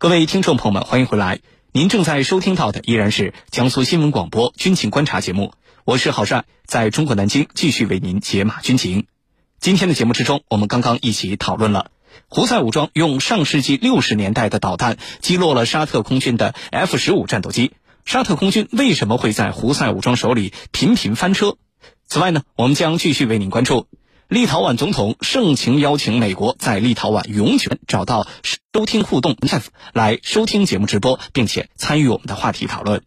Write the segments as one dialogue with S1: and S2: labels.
S1: 各位听众朋友们，欢迎回来。您正在收听到的依然是江苏新闻广播军情观察节目，我是郝帅，在中国南京继续为您解码军情。今天的节目之中，我们刚刚一起讨论了胡塞武装用上世纪六十年代的导弹击落了沙特空军的 F 十五战斗机，沙特空军为什么会在胡塞武装手里频频翻车？此外呢，我们将继续为您关注。立陶宛总统盛情邀请美国在立陶宛永久找到收听互动来收听节目直播，并且参与我们的话题讨论。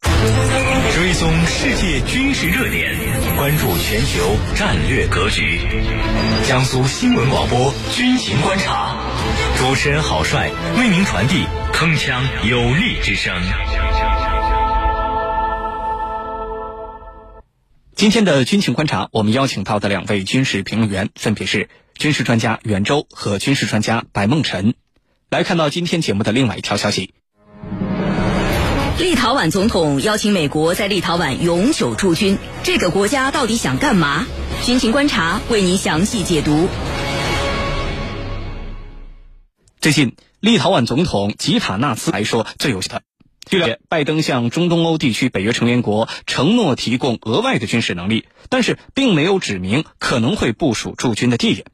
S2: 追踪世界军事热点，关注全球战略格局。江苏新闻广播军情观察，主持人郝帅为您传递铿锵有力之声。
S1: 今天的军情观察，我们邀请到的两位军事评论员分别是军事专家袁周和军事专家白梦辰。来看到今天节目的另外一条消息：
S3: 立陶宛总统邀请美国在立陶宛永久驻军，这个国家到底想干嘛？军情观察为您详细解读。
S1: 最近，立陶宛总统吉塔纳斯来说最有的。据了解，拜登向中东欧地区北约成员国承诺提供额外的军事能力，但是并没有指明可能会部署驻军的地点。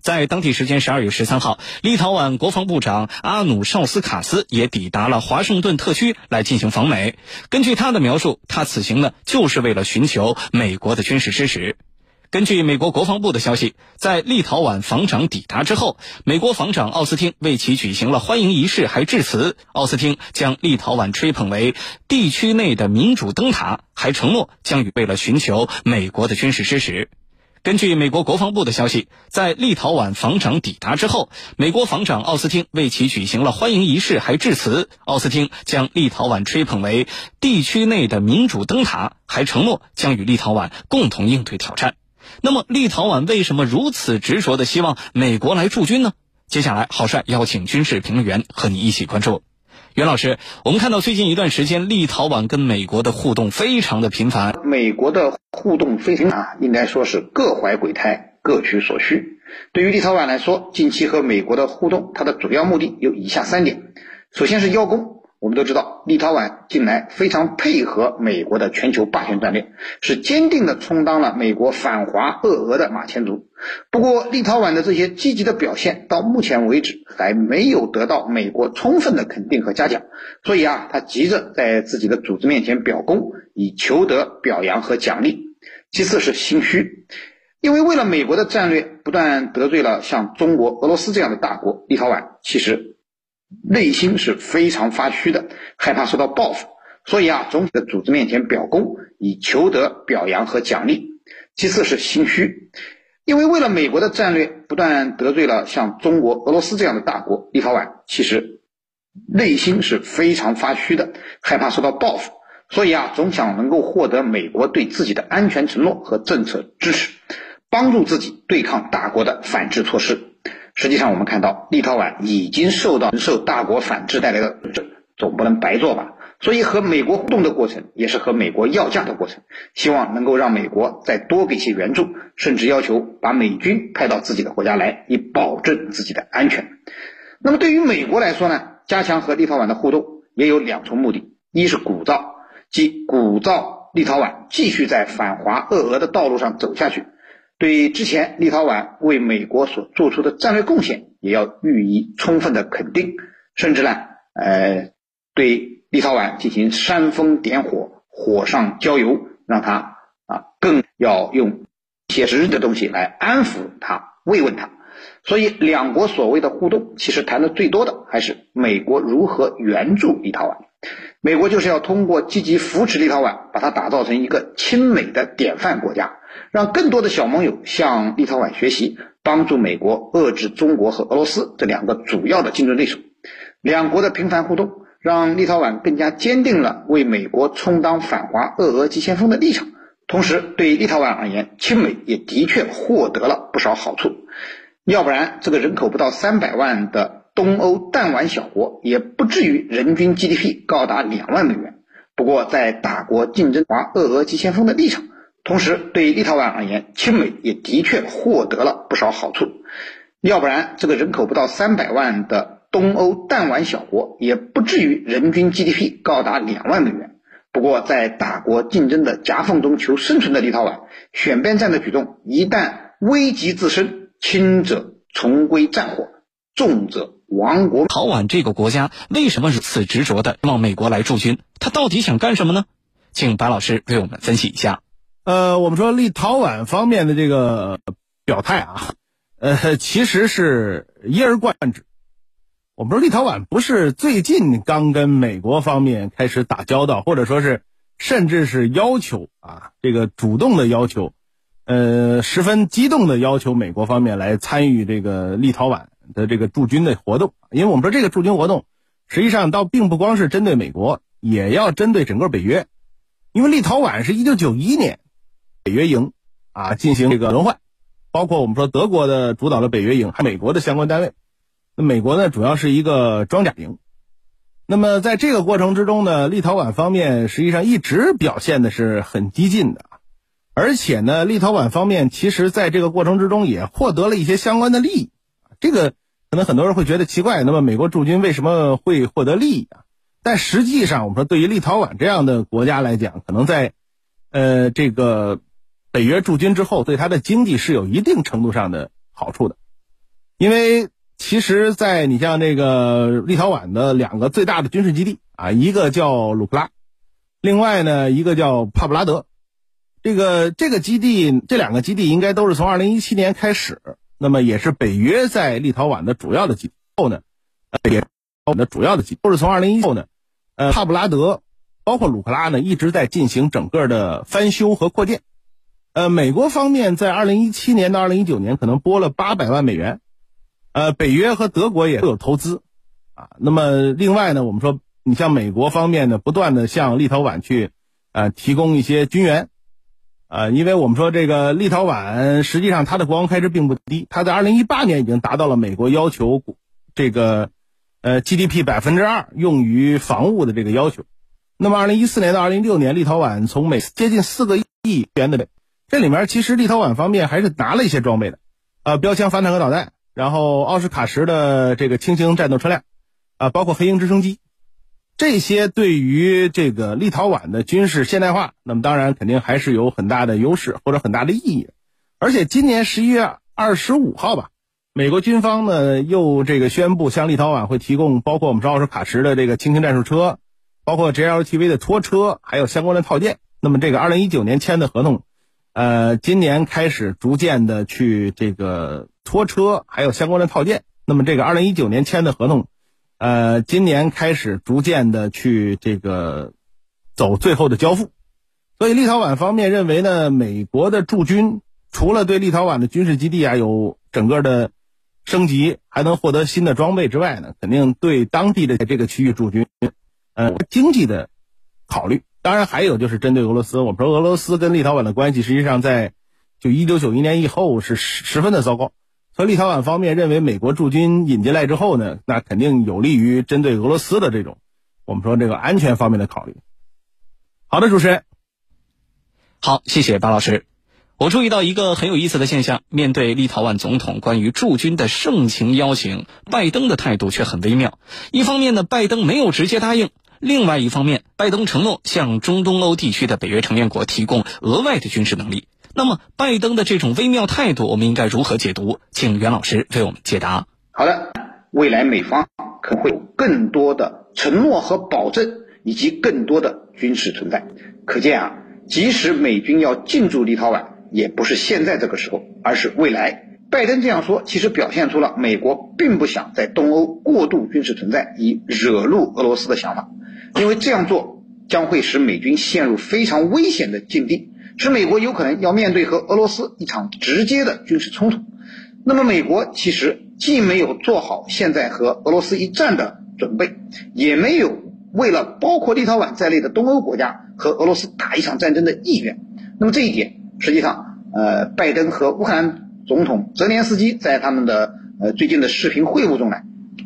S1: 在当地时间十二月十三号，立陶宛国防部长阿努绍斯卡斯也抵达了华盛顿特区来进行访美。根据他的描述，他此行呢就是为了寻求美国的军事支持。根据美国国防部的消息，在立陶宛防长抵达之后，美国防长奥斯汀为其举行了欢迎仪式，还致辞。奥斯汀将立陶宛吹捧为地区内的民主灯塔，还承诺将与为了寻求美国的军事支持。根据美国国防部的消息，在立陶宛防长抵达之后，美国防长奥斯汀为其举行了欢迎仪式，还致辞。奥斯汀将立陶宛吹捧为地区内的民主灯塔，还承诺将与立陶宛共同应对挑战。那么，立陶宛为什么如此执着的希望美国来驻军呢？接下来，郝帅邀请军事评论员和你一起关注。袁老师，我们看到最近一段时间，立陶宛跟美国的互动非常的频繁。
S4: 美国的互动非常啊，应该说是各怀鬼胎，各取所需。对于立陶宛来说，近期和美国的互动，它的主要目的有以下三点：首先是邀功。我们都知道，立陶宛近来非常配合美国的全球霸权战略，是坚定的充当了美国反华遏俄的马前卒。不过，立陶宛的这些积极的表现，到目前为止还没有得到美国充分的肯定和嘉奖，所以啊，他急着在自己的组织面前表功，以求得表扬和奖励。其次是心虚，因为为了美国的战略，不断得罪了像中国、俄罗斯这样的大国，立陶宛其实。内心是非常发虚的，害怕受到报复，所以啊，总体的组织面前表功，以求得表扬和奖励。其次是心虚，因为为了美国的战略，不断得罪了像中国、俄罗斯这样的大国，立陶宛其实内心是非常发虚的，害怕受到报复，所以啊，总想能够获得美国对自己的安全承诺和政策支持，帮助自己对抗大国的反制措施。实际上，我们看到立陶宛已经受到受大国反制带来的，这总不能白做吧？所以和美国互动的过程，也是和美国要价的过程，希望能够让美国再多给些援助，甚至要求把美军派到自己的国家来，以保证自己的安全。那么对于美国来说呢，加强和立陶宛的互动也有两重目的：一是鼓噪，即鼓噪立陶宛继续在反华遏俄的道路上走下去。对之前立陶宛为美国所做出的战略贡献，也要予以充分的肯定，甚至呢，呃，对立陶宛进行煽风点火、火上浇油，让他啊更要用写实的东西来安抚他、慰问他。所以，两国所谓的互动，其实谈的最多的还是美国如何援助立陶宛。美国就是要通过积极扶持立陶宛，把它打造成一个亲美的典范国家。让更多的小盟友向立陶宛学习，帮助美国遏制中国和俄罗斯这两个主要的竞争对手。两国的频繁互动，让立陶宛更加坚定了为美国充当反华俄俄急先锋的立场。同时，对立陶宛而言，亲美也的确获得了不少好处。要不然，这个人口不到三百万的东欧弹丸小国，也不至于人均 GDP 高达两万美元。不过，在大国竞争华俄俄急先锋的立场。同时，对立陶宛而言，亲美也的确获得了不少好处。要不然，这个人口不到三百万的东欧弹丸小国，也不至于人均 GDP 高达两万美元。不过，在大国竞争的夹缝中求生存的立陶宛，选边站的举动一旦危及自身，轻者重归战火，重者亡国。
S1: 陶宛这个国家为什么如此执着的望美国来驻军？他到底想干什么呢？请白老师为我们分析一下。
S5: 呃，我们说立陶宛方面的这个表态啊，呃，其实是一而贯之。我们说立陶宛不是最近刚跟美国方面开始打交道，或者说是甚至是要求啊，这个主动的要求，呃，十分激动的要求美国方面来参与这个立陶宛的这个驻军的活动。因为我们说这个驻军活动，实际上倒并不光是针对美国，也要针对整个北约，因为立陶宛是一九九一年。北约营啊，进行这个轮换，包括我们说德国的主导的北约营，还美国的相关单位。那美国呢，主要是一个装甲营。那么在这个过程之中呢，立陶宛方面实际上一直表现的是很激进的，而且呢，立陶宛方面其实在这个过程之中也获得了一些相关的利益。这个可能很多人会觉得奇怪，那么美国驻军为什么会获得利益啊？但实际上，我们说对于立陶宛这样的国家来讲，可能在呃这个。北约驻军之后，对它的经济是有一定程度上的好处的，因为其实，在你像这个立陶宛的两个最大的军事基地啊，一个叫鲁克拉，另外呢一个叫帕布拉德，这个这个基地这两个基地应该都是从二零一七年开始，那么也是北约在立陶宛的主要的基地。后呢，呃也的主要的基地都是从二零一后呢，呃帕布拉德包括鲁克拉呢一直在进行整个的翻修和扩建。呃，美国方面在二零一七年到二零一九年可能拨了八百万美元，呃，北约和德国也都有投资，啊，那么另外呢，我们说你像美国方面呢，不断的向立陶宛去，呃，提供一些军援，呃，因为我们说这个立陶宛实际上它的国防开支并不低，它在二零一八年已经达到了美国要求这个，呃，GDP 百分之二用于防务的这个要求，那么二零一四年到二零一六年，立陶宛从每接近四个亿元的。这里面其实立陶宛方面还是拿了一些装备的，呃，标枪反坦克导弹，然后奥什卡什的这个轻型战斗车辆，啊，包括黑鹰直升机，这些对于这个立陶宛的军事现代化，那么当然肯定还是有很大的优势或者很大的意义。而且今年十一月二十五号吧，美国军方呢又这个宣布向立陶宛会提供包括我们说奥什卡什的这个轻型战术车，包括 JLTV 的拖车，还有相关的套件。那么这个二零一九年签的合同。呃，今年开始逐渐的去这个拖车，还有相关的套件。那么这个二零一九年签的合同，呃，今年开始逐渐的去这个走最后的交付。所以立陶宛方面认为呢，美国的驻军除了对立陶宛的军事基地啊有整个的升级，还能获得新的装备之外呢，肯定对当地的这个区域驻军，呃，经济的考虑。当然，还有就是针对俄罗斯，我们说俄罗斯跟立陶宛的关系，实际上在就一九九一年以后是十十分的糟糕。所以立陶宛方面认为，美国驻军引进来之后呢，那肯定有利于针对俄罗斯的这种我们说这个安全方面的考虑。好的，主持人，
S1: 好，谢谢巴老师。我注意到一个很有意思的现象：面对立陶宛总统关于驻军的盛情邀请，拜登的态度却很微妙。一方面呢，拜登没有直接答应。另外一方面，拜登承诺向中东欧地区的北约成员国提供额外的军事能力。那么，拜登的这种微妙态度，我们应该如何解读？请袁老师为我们解答。
S4: 好的，未来美方可能会有更多的承诺和保证，以及更多的军事存在。可见啊，即使美军要进驻立陶宛，也不是现在这个时候，而是未来。拜登这样说，其实表现出了美国并不想在东欧过度军事存在，以惹怒俄罗斯的想法。因为这样做将会使美军陷入非常危险的境地，使美国有可能要面对和俄罗斯一场直接的军事冲突。那么，美国其实既没有做好现在和俄罗斯一战的准备，也没有为了包括立陶宛在内的东欧国家和俄罗斯打一场战争的意愿。那么这一点，实际上，呃，拜登和乌克兰总统泽连斯基在他们的呃最近的视频会晤中呢，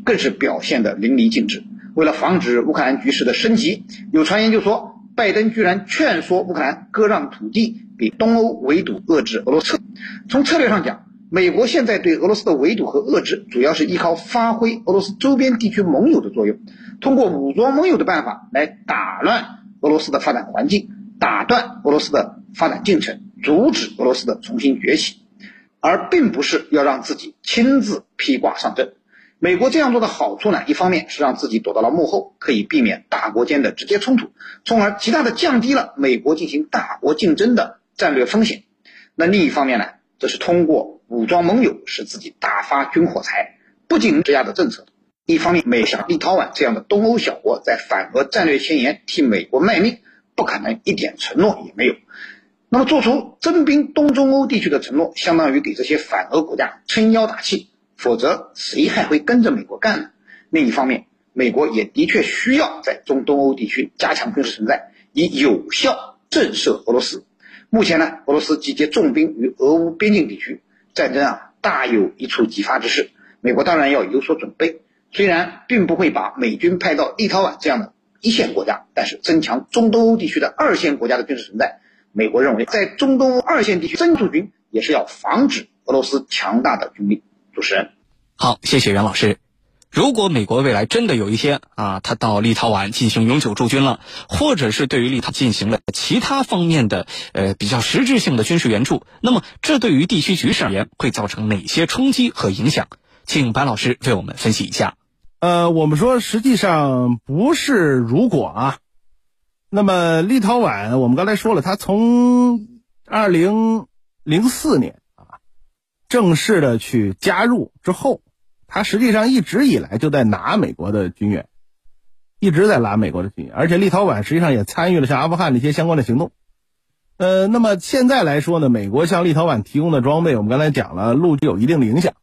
S4: 更是表现的淋漓尽致。为了防止乌克兰局势的升级，有传言就说拜登居然劝说乌克兰割让土地给东欧围堵，遏制俄罗斯。从策略上讲，美国现在对俄罗斯的围堵和遏制，主要是依靠发挥俄罗斯周边地区盟友的作用，通过武装盟友的办法来打乱俄罗斯的发展环境，打断俄罗斯的发展进程，阻止俄罗斯的重新崛起，而并不是要让自己亲自披挂上阵。美国这样做的好处呢，一方面是让自己躲到了幕后，可以避免大国间的直接冲突，从而极大的降低了美国进行大国竞争的战略风险。那另一方面呢，则是通过武装盟友使自己大发军火财，不仅这样的政策。一方面，美像立陶宛这样的东欧小国在反俄战略前沿替美国卖命，不可能一点承诺也没有。那么，做出征兵东中欧地区的承诺，相当于给这些反俄国家撑腰打气。否则，谁还会跟着美国干呢？另一方面，美国也的确需要在中东欧地区加强军事存在，以有效震慑俄罗斯。目前呢，俄罗斯集结重兵于俄乌边境地区，战争啊大有一触即发之势。美国当然要有所准备，虽然并不会把美军派到立陶宛这样的一线国家，但是增强中东欧地区的二线国家的军事存在。美国认为，在中东欧二线地区增驻军，也是要防止俄罗斯强大的军力。主持人，
S1: 好，谢谢袁老师。如果美国未来真的有一天啊，他到立陶宛进行永久驻军了，或者是对于立陶进行了其他方面的呃比较实质性的军事援助，那么这对于地区局势而言会造成哪些冲击和影响？请白老师为我们分析一下。
S5: 呃，我们说实际上不是如果啊，那么立陶宛我们刚才说了，它从二零零四年。正式的去加入之后，他实际上一直以来就在拿美国的军援，一直在拿美国的军援，而且立陶宛实际上也参与了像阿富汗的一些相关的行动。呃，那么现在来说呢，美国向立陶宛提供的装备，我们刚才讲了，陆具有一定的影响。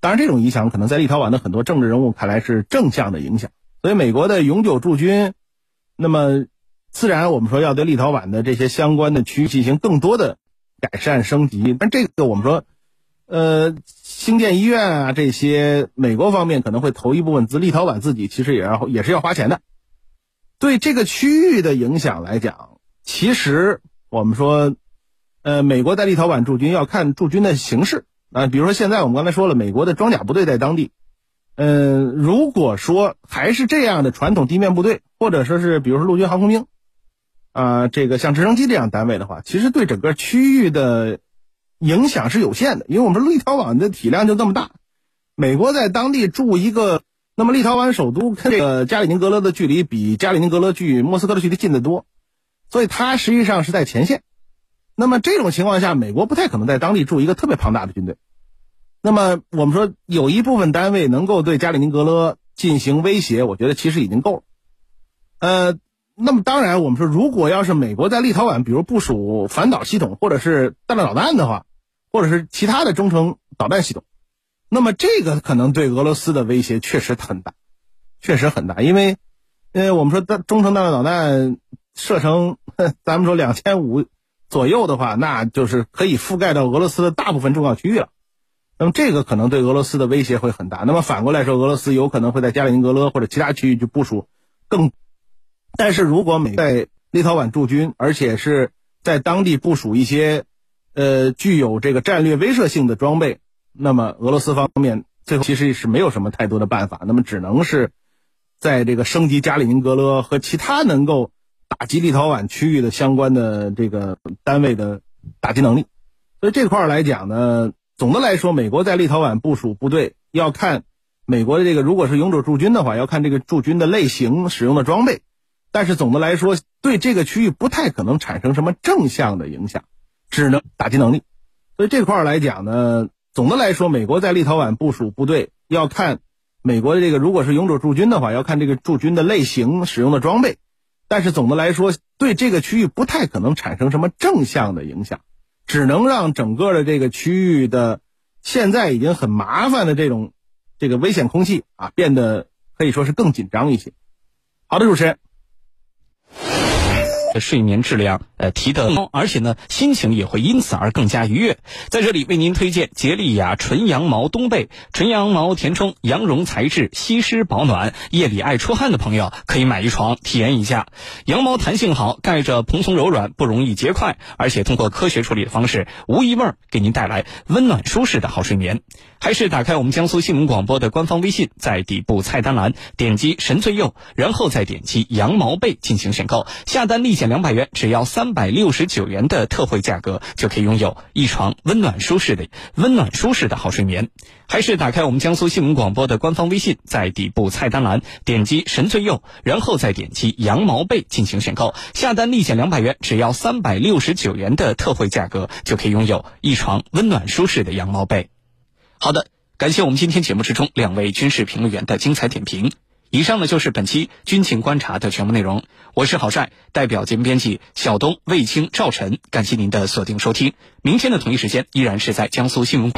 S5: 当然，这种影响可能在立陶宛的很多政治人物看来是正向的影响。所以，美国的永久驻军，那么自然我们说要对立陶宛的这些相关的区域进行更多的改善升级。但这个我们说。呃，兴建医院啊，这些美国方面可能会投一部分资，立陶宛自己其实也要也是要花钱的。对这个区域的影响来讲，其实我们说，呃，美国在立陶宛驻军要看驻军的形式啊。比如说现在我们刚才说了，美国的装甲部队在当地，嗯，如果说还是这样的传统地面部队，或者说是比如说陆军航空兵，啊，这个像直升机这样单位的话，其实对整个区域的。影响是有限的，因为我们说立陶宛的体量就这么大，美国在当地驻一个，那么立陶宛首都跟这个加里宁格勒的距离比加里宁格勒距莫斯科的距离近得多，所以它实际上是在前线。那么这种情况下，美国不太可能在当地驻一个特别庞大的军队。那么我们说有一部分单位能够对加里宁格勒进行威胁，我觉得其实已经够了。呃。那么当然，我们说，如果要是美国在立陶宛，比如部署反导系统或者是弹道导弹的话，或者是其他的中程导弹系统，那么这个可能对俄罗斯的威胁确实很大，确实很大。因为，呃，我们说的中程弹道导弹射程，咱们说两千五左右的话，那就是可以覆盖到俄罗斯的大部分重要区域了。那么这个可能对俄罗斯的威胁会很大。那么反过来说，俄罗斯有可能会在加里宁格勒或者其他区域去部署更。但是如果美在立陶宛驻军，而且是在当地部署一些，呃，具有这个战略威慑性的装备，那么俄罗斯方面最后其实是没有什么太多的办法，那么只能是在这个升级加里宁格勒和其他能够打击立陶宛区域的相关的这个单位的打击能力。所以这块来讲呢，总的来说，美国在立陶宛部署部队要看美国的这个，如果是勇者驻军的话，要看这个驻军的类型、使用的装备。但是总的来说，对这个区域不太可能产生什么正向的影响，只能打击能力。所以这块来讲呢，总的来说，美国在立陶宛部署部队要看美国的这个，如果是勇者驻军的话，要看这个驻军的类型、使用的装备。但是总的来说，对这个区域不太可能产生什么正向的影响，只能让整个的这个区域的现在已经很麻烦的这种这个危险空气啊，变得可以说是更紧张一些。好的，主持人。
S1: 睡眠质量呃提得高，而且呢心情也会因此而更加愉悦。在这里为您推荐洁丽雅纯羊毛冬被，纯羊毛填充，羊绒材质，吸湿保暖，夜里爱出汗的朋友可以买一床体验一下。羊毛弹性好，盖着蓬松柔软，不容易结块，而且通过科学处理的方式，无异味，给您带来温暖舒适的好睡眠。还是打开我们江苏新闻广播的官方微信，在底部菜单栏点击神最右，然后再点击羊毛被进行选购，下单立减两百元，只要三百六十九元的特惠价格，就可以拥有一床温暖舒适的温暖舒适的好睡眠。还是打开我们江苏新闻广播的官方微信，在底部菜单栏点击神最右，然后再点击羊毛被进行选购，下单立减两百元，只要三百六十九元的特惠价格，就可以拥有一床温暖舒适的羊毛被。好的，感谢我们今天节目之中两位军事评论员的精彩点评。以上呢就是本期军情观察的全部内容。我是郝帅，代表节目编辑小东、卫青、赵晨，感谢您的锁定收听。明天的同一时间依然是在江苏新闻。